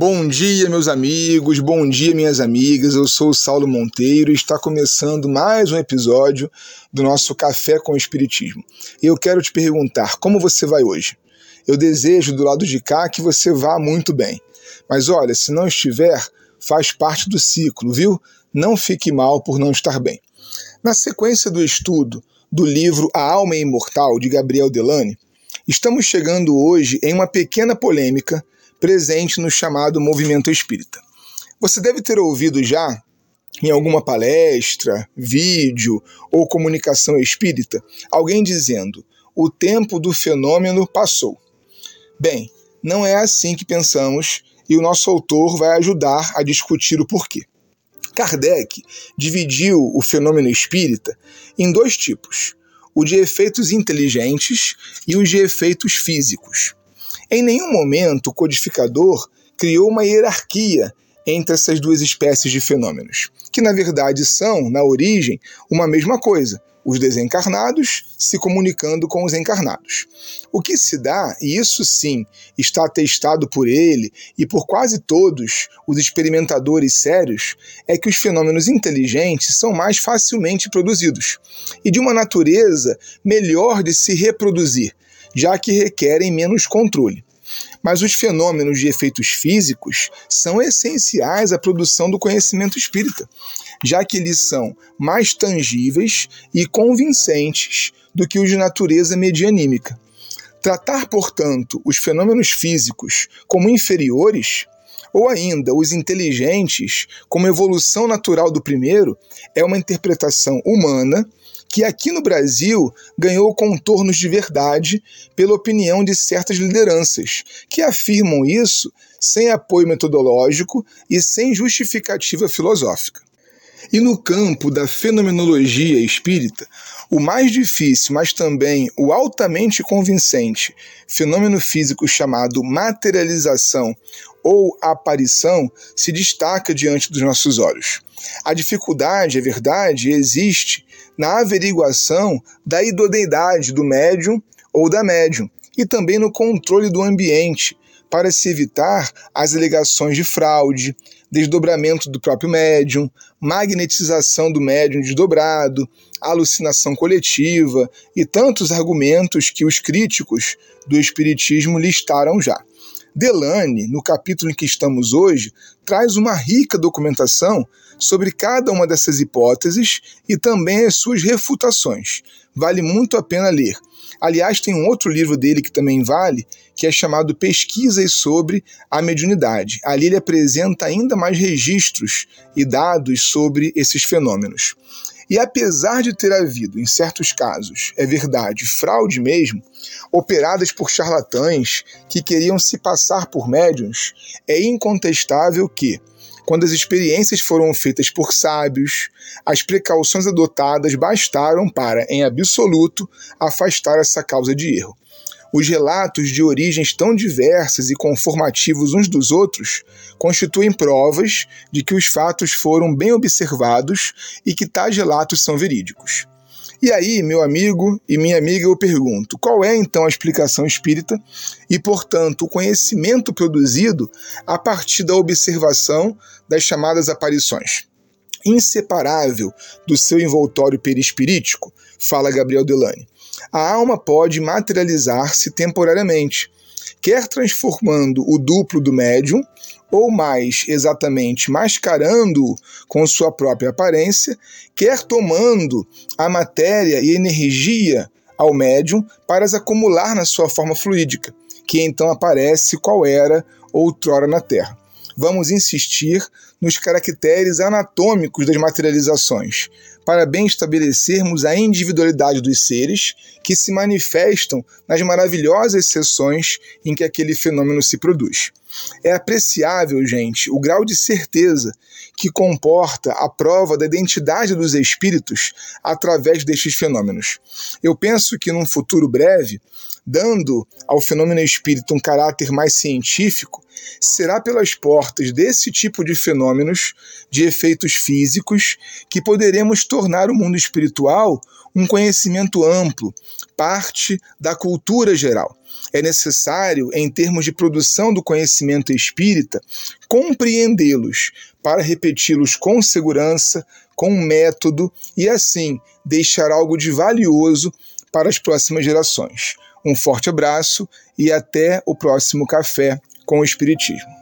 Bom dia, meus amigos, bom dia, minhas amigas. Eu sou o Saulo Monteiro e está começando mais um episódio do nosso Café com o Espiritismo. Eu quero te perguntar como você vai hoje. Eu desejo do lado de cá que você vá muito bem. Mas olha, se não estiver, faz parte do ciclo, viu? Não fique mal por não estar bem. Na sequência do estudo do livro A Alma é Imortal, de Gabriel Delane, estamos chegando hoje em uma pequena polêmica presente no chamado movimento espírita. Você deve ter ouvido já em alguma palestra, vídeo ou comunicação espírita alguém dizendo: o tempo do fenômeno passou. Bem, não é assim que pensamos e o nosso autor vai ajudar a discutir o porquê. Kardec dividiu o fenômeno espírita em dois tipos: o de efeitos inteligentes e os de efeitos físicos. Em nenhum momento o codificador criou uma hierarquia entre essas duas espécies de fenômenos, que na verdade são, na origem, uma mesma coisa, os desencarnados se comunicando com os encarnados. O que se dá, e isso sim está atestado por ele e por quase todos os experimentadores sérios, é que os fenômenos inteligentes são mais facilmente produzidos e de uma natureza melhor de se reproduzir, já que requerem menos controle. Mas os fenômenos de efeitos físicos são essenciais à produção do conhecimento espírita, já que eles são mais tangíveis e convincentes do que os de natureza medianímica. Tratar, portanto, os fenômenos físicos como inferiores, ou ainda os inteligentes como evolução natural do primeiro, é uma interpretação humana que aqui no Brasil ganhou contornos de verdade pela opinião de certas lideranças, que afirmam isso sem apoio metodológico e sem justificativa filosófica. E no campo da fenomenologia espírita, o mais difícil, mas também o altamente convincente fenômeno físico chamado materialização ou aparição se destaca diante dos nossos olhos. A dificuldade, é verdade, existe na averiguação da idoneidade do médium ou da médium e também no controle do ambiente para se evitar as alegações de fraude, desdobramento do próprio médium, magnetização do médium desdobrado, alucinação coletiva e tantos argumentos que os críticos do Espiritismo listaram já. Delane, no capítulo em que estamos hoje, traz uma rica documentação sobre cada uma dessas hipóteses e também as suas refutações. Vale muito a pena ler. Aliás, tem um outro livro dele que também vale, que é chamado Pesquisas sobre a Mediunidade. Ali ele apresenta ainda mais registros e dados sobre esses fenômenos. E apesar de ter havido, em certos casos, é verdade, fraude mesmo, operadas por charlatães que queriam se passar por médiums, é incontestável que, quando as experiências foram feitas por sábios, as precauções adotadas bastaram para, em absoluto, afastar essa causa de erro. Os relatos de origens tão diversas e conformativos uns dos outros constituem provas de que os fatos foram bem observados e que tais relatos são verídicos. E aí, meu amigo e minha amiga, eu pergunto: qual é então a explicação espírita e, portanto, o conhecimento produzido a partir da observação das chamadas aparições? Inseparável do seu envoltório perispirítico, fala Gabriel Delane a alma pode materializar-se temporariamente, quer transformando o duplo do médium, ou mais exatamente mascarando-o com sua própria aparência, quer tomando a matéria e energia ao médium para as acumular na sua forma fluídica, que então aparece qual era outrora na Terra. Vamos insistir nos caracteres anatômicos das materializações, para bem estabelecermos a individualidade dos seres que se manifestam nas maravilhosas sessões em que aquele fenômeno se produz. É apreciável, gente, o grau de certeza que comporta a prova da identidade dos espíritos através destes fenômenos. Eu penso que num futuro breve, dando ao fenômeno espírita um caráter mais científico, será pelas portas desse tipo de fenômeno fenômenos, de efeitos físicos, que poderemos tornar o mundo espiritual um conhecimento amplo, parte da cultura geral. É necessário, em termos de produção do conhecimento espírita, compreendê-los para repeti-los com segurança, com método e assim deixar algo de valioso para as próximas gerações. Um forte abraço e até o próximo Café com o Espiritismo.